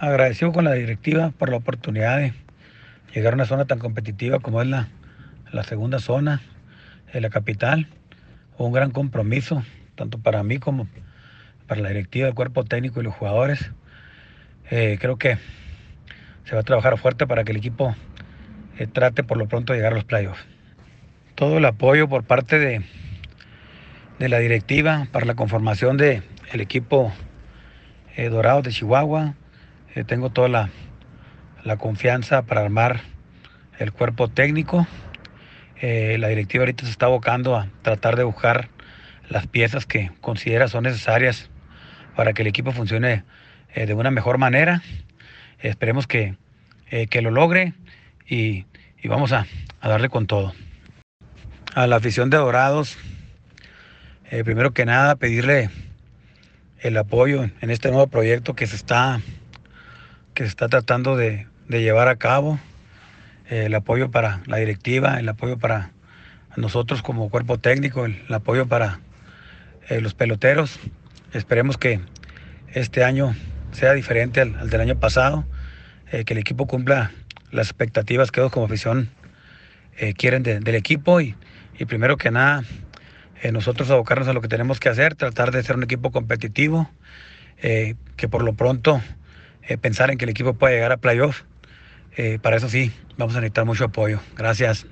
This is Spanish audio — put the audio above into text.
Agradecido con la directiva por la oportunidad de llegar a una zona tan competitiva como es la, la segunda zona, en la capital. Un gran compromiso, tanto para mí como para la directiva, el cuerpo técnico y los jugadores. Eh, creo que se va a trabajar fuerte para que el equipo eh, trate por lo pronto de llegar a los playoffs. Todo el apoyo por parte de, de la directiva para la conformación del el equipo eh, Dorado de Chihuahua, eh, tengo toda la, confianza para armar el cuerpo técnico. Eh, la directiva ahorita se está abocando a tratar de buscar las piezas que considera son necesarias para que el equipo funcione eh, de una mejor manera. Esperemos que, que lo logre y, vamos a, darle con todo. A la afición de Dorados, primero que nada pedirle el apoyo en este nuevo proyecto que se está que se está tratando de, de llevar a cabo, eh, el apoyo para la directiva, el apoyo para nosotros como cuerpo técnico, el, apoyo para eh, los peloteros. Esperemos que este año sea diferente al, del año pasado, eh, que el equipo cumpla las expectativas que ellos como afición quieren de, del equipo y, y, primero que nada nosotros abocarnos a lo que tenemos que hacer, tratar de ser un equipo competitivo, que por lo pronto eh, pensar en que el equipo pueda llegar a playoff. Eh, para eso sí, vamos a necesitar mucho apoyo. Gracias.